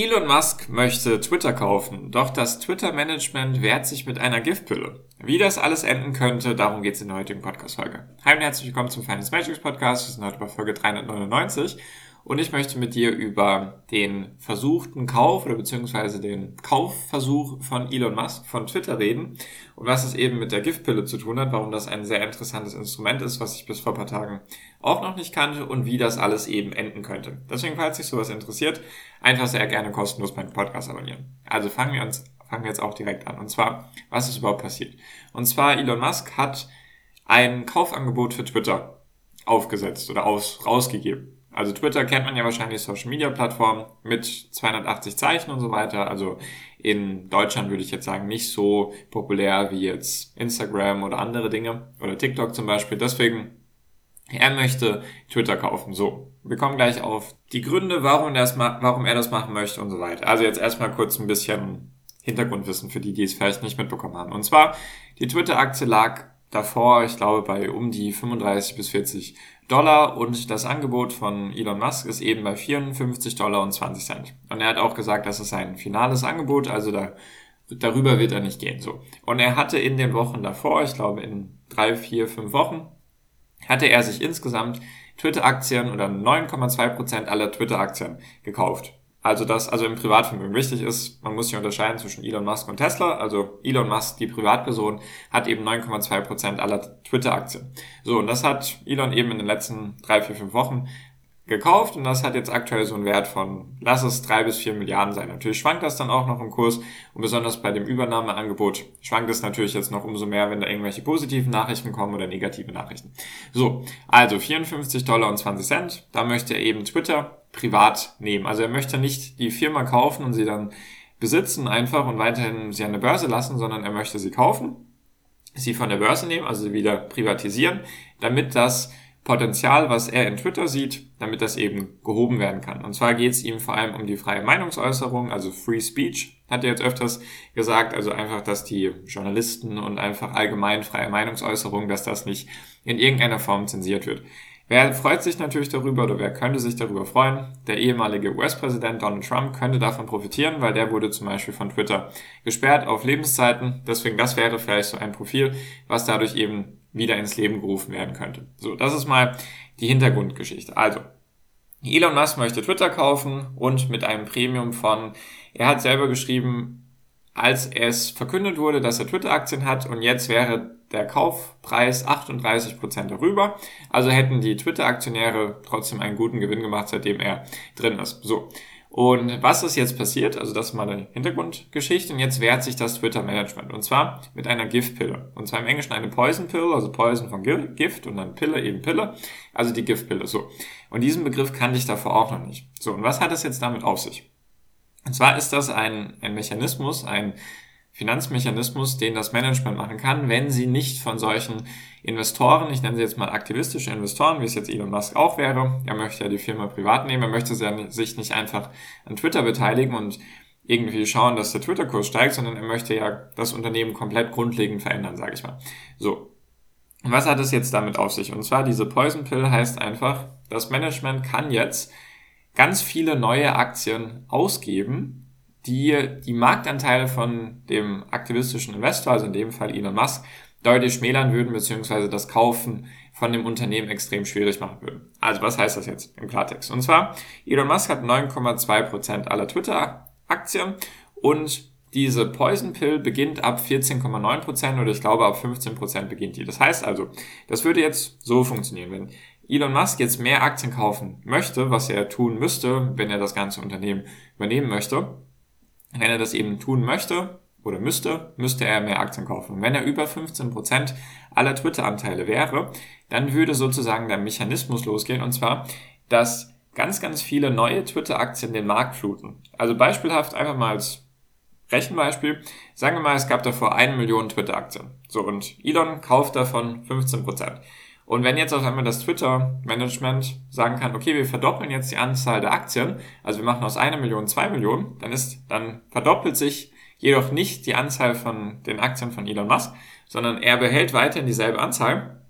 Elon Musk möchte Twitter kaufen, doch das Twitter-Management wehrt sich mit einer Giftpille. Wie das alles enden könnte, darum geht es in der heutigen Podcast-Folge. Hi und herzlich willkommen zum Finance Magics Podcast. Wir sind heute bei Folge 399 und ich möchte mit dir über den versuchten Kauf oder beziehungsweise den Kaufversuch von Elon Musk von Twitter reden und was es eben mit der Giftpille zu tun hat, warum das ein sehr interessantes Instrument ist, was ich bis vor ein paar Tagen auch noch nicht kannte und wie das alles eben enden könnte. Deswegen, falls dich sowas interessiert, einfach sehr gerne kostenlos meinen Podcast abonnieren. Also fangen wir uns, fangen wir jetzt auch direkt an. Und zwar, was ist überhaupt passiert? Und zwar, Elon Musk hat ein Kaufangebot für Twitter aufgesetzt oder aus, rausgegeben. Also Twitter kennt man ja wahrscheinlich Social Media Plattform mit 280 Zeichen und so weiter. Also in Deutschland würde ich jetzt sagen nicht so populär wie jetzt Instagram oder andere Dinge oder TikTok zum Beispiel. Deswegen er möchte Twitter kaufen. So, wir kommen gleich auf die Gründe, warum, das warum er das machen möchte und so weiter. Also jetzt erstmal kurz ein bisschen Hintergrundwissen für die, die es vielleicht nicht mitbekommen haben. Und zwar, die Twitter-Aktie lag davor, ich glaube, bei um die 35 bis 40 Dollar und das Angebot von Elon Musk ist eben bei 54 Dollar und 20 Cent. Und er hat auch gesagt, das ist ein finales Angebot, also da, darüber wird er nicht gehen, so. Und er hatte in den Wochen davor, ich glaube in drei, vier, fünf Wochen, hatte er sich insgesamt Twitter-Aktien oder 9,2 Prozent aller Twitter-Aktien gekauft. Also das, also im Privatvermögen wichtig ist, man muss hier unterscheiden zwischen Elon Musk und Tesla. Also Elon Musk, die Privatperson, hat eben 9,2 Prozent aller Twitter-Aktien. So, und das hat Elon eben in den letzten drei, vier, fünf Wochen gekauft und das hat jetzt aktuell so einen Wert von, lass es drei bis vier Milliarden sein. Natürlich schwankt das dann auch noch im Kurs und besonders bei dem Übernahmeangebot schwankt es natürlich jetzt noch umso mehr, wenn da irgendwelche positiven Nachrichten kommen oder negative Nachrichten. So, also 54 Dollar und 20 Cent, da möchte er eben Twitter privat nehmen. Also er möchte nicht die Firma kaufen und sie dann besitzen einfach und weiterhin sie an der Börse lassen, sondern er möchte sie kaufen, sie von der Börse nehmen, also sie wieder privatisieren, damit das Potenzial, was er in Twitter sieht, damit das eben gehoben werden kann. Und zwar geht es ihm vor allem um die freie Meinungsäußerung, also Free Speech, hat er jetzt öfters gesagt, also einfach, dass die Journalisten und einfach allgemein freie Meinungsäußerung, dass das nicht in irgendeiner Form zensiert wird. Wer freut sich natürlich darüber oder wer könnte sich darüber freuen? Der ehemalige US-Präsident Donald Trump könnte davon profitieren, weil der wurde zum Beispiel von Twitter gesperrt auf Lebenszeiten. Deswegen, das wäre vielleicht so ein Profil, was dadurch eben wieder ins Leben gerufen werden könnte. So, das ist mal die Hintergrundgeschichte. Also, Elon Musk möchte Twitter kaufen und mit einem Premium von, er hat selber geschrieben, als es verkündet wurde, dass er Twitter-Aktien hat und jetzt wäre der Kaufpreis 38% darüber. Also hätten die Twitter-Aktionäre trotzdem einen guten Gewinn gemacht, seitdem er drin ist. So. Und was ist jetzt passiert? Also das ist mal eine Hintergrundgeschichte. Und jetzt wehrt sich das Twitter-Management. Und zwar mit einer Giftpille. Und zwar im Englischen eine Poison Pill, also Poison von Gift und dann Pille eben Pille. Also die Giftpille. So. Und diesen Begriff kannte ich davor auch noch nicht. So. Und was hat es jetzt damit auf sich? Und zwar ist das ein, ein Mechanismus, ein Finanzmechanismus, den das Management machen kann, wenn sie nicht von solchen Investoren, ich nenne sie jetzt mal aktivistische Investoren, wie es jetzt Elon Musk auch wäre, er möchte ja die Firma privat nehmen, er möchte sich nicht einfach an Twitter beteiligen und irgendwie schauen, dass der Twitter-Kurs steigt, sondern er möchte ja das Unternehmen komplett grundlegend verändern, sage ich mal. So. Was hat es jetzt damit auf sich? Und zwar diese Poison Pill heißt einfach, das Management kann jetzt ganz viele neue Aktien ausgeben, die die Marktanteile von dem aktivistischen Investor, also in dem Fall Elon Musk, deutlich schmälern würden, beziehungsweise das Kaufen von dem Unternehmen extrem schwierig machen würden. Also was heißt das jetzt im Klartext? Und zwar, Elon Musk hat 9,2% aller Twitter-Aktien und diese Poison Pill beginnt ab 14,9% oder ich glaube ab 15% beginnt die. Das heißt also, das würde jetzt so funktionieren, wenn Elon Musk jetzt mehr Aktien kaufen möchte, was er tun müsste, wenn er das ganze Unternehmen übernehmen möchte, wenn er das eben tun möchte oder müsste, müsste er mehr Aktien kaufen. Wenn er über 15% aller Twitter-Anteile wäre, dann würde sozusagen der Mechanismus losgehen und zwar, dass ganz, ganz viele neue Twitter-Aktien den Markt fluten. Also beispielhaft einfach mal als Rechenbeispiel. Sagen wir mal, es gab davor eine Million Twitter-Aktien. So, und Elon kauft davon 15 Prozent. Und wenn jetzt auf einmal das Twitter-Management sagen kann, okay, wir verdoppeln jetzt die Anzahl der Aktien, also wir machen aus einer Million zwei Millionen, dann ist, dann verdoppelt sich jedoch nicht die Anzahl von den Aktien von Elon Musk, sondern er behält weiterhin dieselbe Anzahl.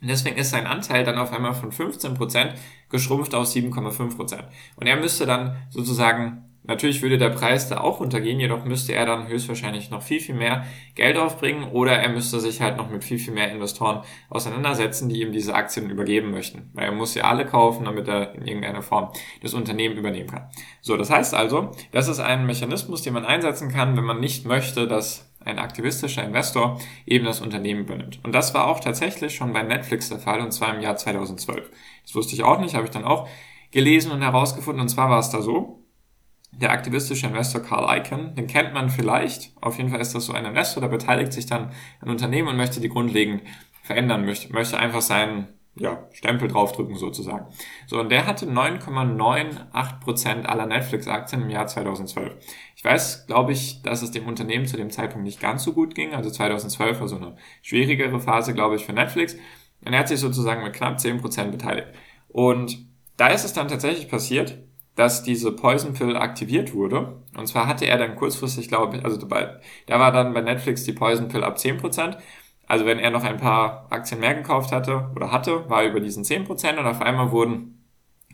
Und deswegen ist sein Anteil dann auf einmal von 15% geschrumpft auf 7,5%. Und er müsste dann sozusagen Natürlich würde der Preis da auch runtergehen, jedoch müsste er dann höchstwahrscheinlich noch viel, viel mehr Geld aufbringen oder er müsste sich halt noch mit viel, viel mehr Investoren auseinandersetzen, die ihm diese Aktien übergeben möchten. Weil er muss sie alle kaufen, damit er in irgendeiner Form das Unternehmen übernehmen kann. So, das heißt also, das ist ein Mechanismus, den man einsetzen kann, wenn man nicht möchte, dass ein aktivistischer Investor eben das Unternehmen übernimmt. Und das war auch tatsächlich schon bei Netflix der Fall, und zwar im Jahr 2012. Das wusste ich auch nicht, habe ich dann auch gelesen und herausgefunden. Und zwar war es da so, der aktivistische Investor Carl Icahn, den kennt man vielleicht. Auf jeden Fall ist das so ein Investor, der beteiligt sich dann an Unternehmen und möchte die grundlegend verändern, möchte, möchte einfach seinen ja, Stempel draufdrücken sozusagen. So, und der hatte 9,98% aller Netflix-Aktien im Jahr 2012. Ich weiß, glaube ich, dass es dem Unternehmen zu dem Zeitpunkt nicht ganz so gut ging. Also 2012 war so eine schwierigere Phase, glaube ich, für Netflix. Und er hat sich sozusagen mit knapp 10% beteiligt. Und da ist es dann tatsächlich passiert, dass diese Poison Pill aktiviert wurde. Und zwar hatte er dann kurzfristig, glaube ich, also dabei, da war dann bei Netflix die Poison Pill ab 10%. Also wenn er noch ein paar Aktien mehr gekauft hatte oder hatte, war er über diesen 10% und auf einmal wurden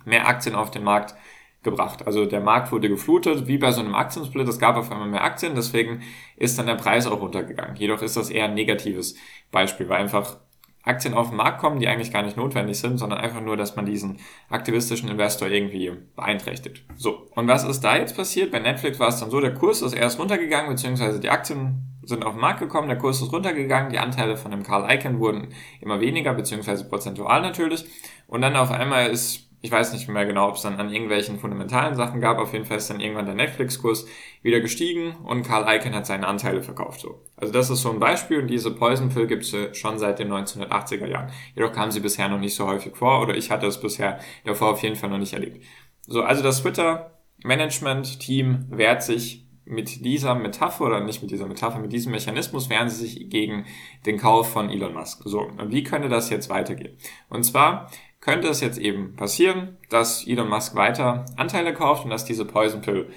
mehr Aktien auf den Markt gebracht. Also der Markt wurde geflutet, wie bei so einem Aktiensplit. Es gab auf einmal mehr Aktien, deswegen ist dann der Preis auch runtergegangen. Jedoch ist das eher ein negatives Beispiel, weil einfach Aktien auf den Markt kommen, die eigentlich gar nicht notwendig sind, sondern einfach nur, dass man diesen aktivistischen Investor irgendwie beeinträchtigt. So, und was ist da jetzt passiert? Bei Netflix war es dann so, der Kurs ist erst runtergegangen, beziehungsweise die Aktien sind auf den Markt gekommen, der Kurs ist runtergegangen, die Anteile von dem Carl Icahn wurden immer weniger, beziehungsweise prozentual natürlich. Und dann auf einmal ist ich weiß nicht mehr genau, ob es dann an irgendwelchen fundamentalen Sachen gab. Auf jeden Fall ist dann irgendwann der Netflix-Kurs wieder gestiegen und Carl Icahn hat seine Anteile verkauft. So. Also das ist so ein Beispiel und diese Poison Pill gibt es schon seit den 1980er Jahren. Jedoch kam sie bisher noch nicht so häufig vor oder ich hatte es bisher davor auf jeden Fall noch nicht erlebt. So, also das Twitter-Management-Team wehrt sich mit dieser Metapher oder nicht mit dieser Metapher, mit diesem Mechanismus wehren sie sich gegen den Kauf von Elon Musk. So, und wie könnte das jetzt weitergehen? Und zwar könnte es jetzt eben passieren, dass Elon Musk weiter Anteile kauft und dass diese Poison Pill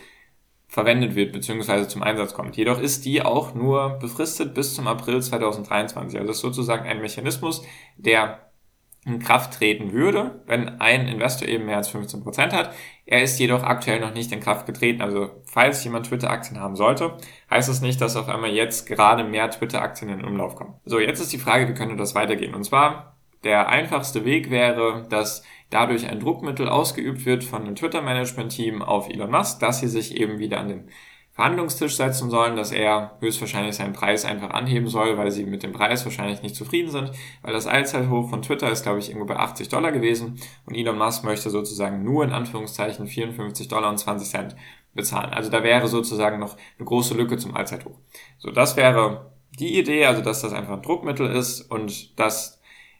verwendet wird bzw. zum Einsatz kommt. Jedoch ist die auch nur befristet bis zum April 2023. Also das ist sozusagen ein Mechanismus, der in Kraft treten würde, wenn ein Investor eben mehr als 15 Prozent hat. Er ist jedoch aktuell noch nicht in Kraft getreten. Also falls jemand Twitter-Aktien haben sollte, heißt es das nicht, dass auf einmal jetzt gerade mehr Twitter-Aktien in Umlauf kommen. So, jetzt ist die Frage, wie könnte das weitergehen? Und zwar der einfachste Weg wäre, dass dadurch ein Druckmittel ausgeübt wird von dem Twitter-Management-Team auf Elon Musk, dass sie sich eben wieder an den Verhandlungstisch setzen sollen, dass er höchstwahrscheinlich seinen Preis einfach anheben soll, weil sie mit dem Preis wahrscheinlich nicht zufrieden sind, weil das Allzeithoch von Twitter ist, glaube ich, irgendwo bei 80 Dollar gewesen und Elon Musk möchte sozusagen nur in Anführungszeichen 54 Dollar und 20 Cent bezahlen. Also da wäre sozusagen noch eine große Lücke zum Allzeithoch. So, das wäre die Idee, also dass das einfach ein Druckmittel ist und dass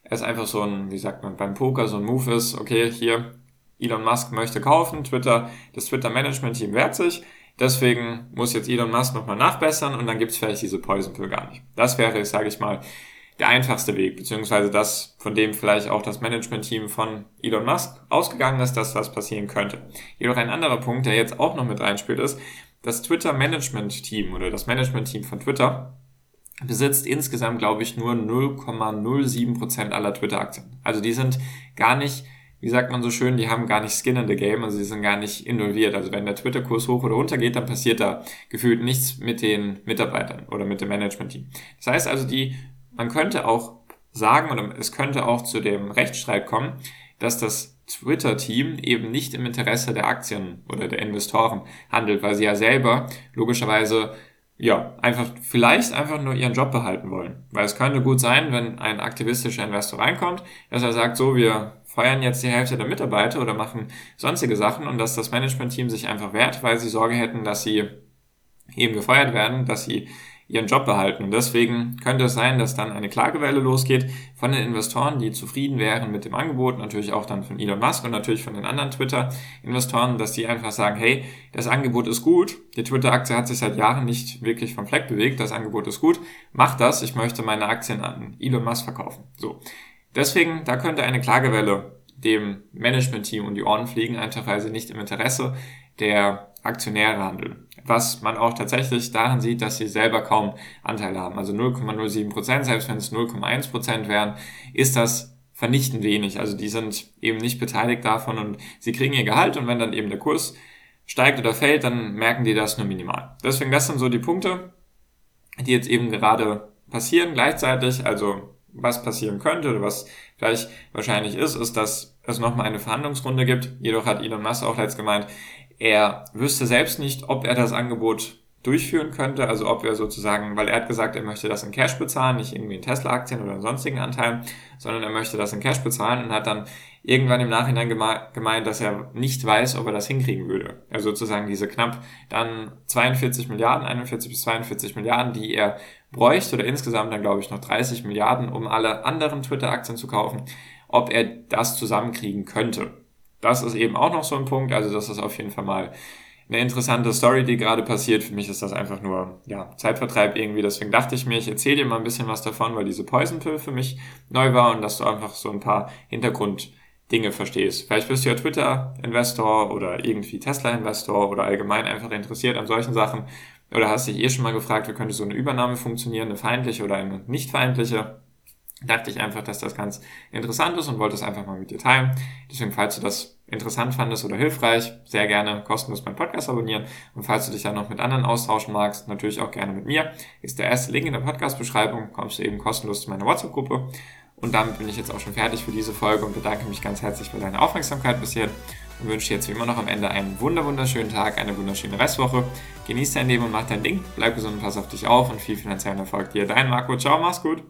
es einfach so ein, wie sagt man, beim Poker so ein Move ist, okay, hier, Elon Musk möchte kaufen, Twitter, das Twitter-Management-Team wehrt sich, deswegen muss jetzt Elon Musk nochmal nachbessern und dann gibt's vielleicht diese Poison Pill gar nicht. Das wäre, sage ich mal, der einfachste Weg, beziehungsweise das, von dem vielleicht auch das Management-Team von Elon Musk ausgegangen ist, dass das passieren könnte. Jedoch ein anderer Punkt, der jetzt auch noch mit reinspielt, ist, das Twitter-Management-Team oder das Management-Team von Twitter besitzt insgesamt, glaube ich, nur 0,07% aller Twitter-Aktien. Also die sind gar nicht, wie sagt man so schön, die haben gar nicht Skin in the Game, also die sind gar nicht involviert. Also wenn der Twitter-Kurs hoch oder runter geht, dann passiert da gefühlt nichts mit den Mitarbeitern oder mit dem Management-Team. Das heißt also, die, man könnte auch sagen, oder es könnte auch zu dem Rechtsstreit kommen, dass das Twitter-Team eben nicht im Interesse der Aktien oder der Investoren handelt, weil sie ja selber logischerweise ja, einfach, vielleicht einfach nur ihren Job behalten wollen. Weil es könnte gut sein, wenn ein aktivistischer Investor reinkommt, dass er sagt, so, wir feuern jetzt die Hälfte der Mitarbeiter oder machen sonstige Sachen und dass das Management-Team sich einfach wehrt, weil sie Sorge hätten, dass sie eben gefeuert werden, dass sie ihren Job behalten. Und deswegen könnte es sein, dass dann eine Klagewelle losgeht von den Investoren, die zufrieden wären mit dem Angebot, natürlich auch dann von Elon Musk und natürlich von den anderen Twitter-Investoren, dass die einfach sagen, hey, das Angebot ist gut, die Twitter-Aktie hat sich seit Jahren nicht wirklich vom Fleck bewegt, das Angebot ist gut, mach das, ich möchte meine Aktien an Elon Musk verkaufen. So. Deswegen, da könnte eine Klagewelle dem Management-Team um die Ohren fliegen, einfach weil sie nicht im Interesse der Aktionäre handeln. Was man auch tatsächlich daran sieht, dass sie selber kaum Anteile haben. Also 0,07 Prozent, selbst wenn es 0,1 Prozent wären, ist das vernichtend wenig. Also die sind eben nicht beteiligt davon und sie kriegen ihr Gehalt und wenn dann eben der Kurs steigt oder fällt, dann merken die das nur minimal. Deswegen, das sind so die Punkte, die jetzt eben gerade passieren gleichzeitig. Also was passieren könnte oder was gleich wahrscheinlich ist, ist, dass es nochmal eine Verhandlungsrunde gibt. Jedoch hat Elon Musk auch jetzt gemeint, er wüsste selbst nicht, ob er das Angebot durchführen könnte, also ob er sozusagen, weil er hat gesagt, er möchte das in Cash bezahlen, nicht irgendwie in Tesla-Aktien oder in sonstigen Anteilen, sondern er möchte das in Cash bezahlen und hat dann irgendwann im Nachhinein gemeint, dass er nicht weiß, ob er das hinkriegen würde. Also sozusagen diese knapp dann 42 Milliarden, 41 bis 42 Milliarden, die er bräuchte oder insgesamt dann glaube ich noch 30 Milliarden, um alle anderen Twitter-Aktien zu kaufen, ob er das zusammenkriegen könnte. Das ist eben auch noch so ein Punkt, also das ist auf jeden Fall mal eine interessante Story, die gerade passiert. Für mich ist das einfach nur ja, Zeitvertreib irgendwie. Deswegen dachte ich mir, ich erzähle dir mal ein bisschen was davon, weil diese Poison Pill für mich neu war und dass du einfach so ein paar Hintergrunddinge verstehst. Vielleicht bist du ja Twitter-Investor oder irgendwie Tesla-Investor oder allgemein einfach interessiert an solchen Sachen oder hast dich eh schon mal gefragt, wie könnte so eine Übernahme funktionieren, eine feindliche oder eine nicht feindliche. Dachte ich einfach, dass das ganz interessant ist und wollte es einfach mal mit dir teilen. Deswegen, falls du das interessant fandest oder hilfreich, sehr gerne kostenlos meinen Podcast abonnieren. Und falls du dich dann noch mit anderen austauschen magst, natürlich auch gerne mit mir, ist der erste Link in der Podcast-Beschreibung, kommst du eben kostenlos zu meiner WhatsApp-Gruppe. Und damit bin ich jetzt auch schon fertig für diese Folge und bedanke mich ganz herzlich für deine Aufmerksamkeit bisher und wünsche dir jetzt wie immer noch am Ende einen wunderschönen Tag, eine wunderschöne Restwoche. Genieß dein Leben und mach dein Ding, bleib gesund und pass auf dich auf und viel finanziellen Erfolg dir. Dein Marco, ciao, mach's gut.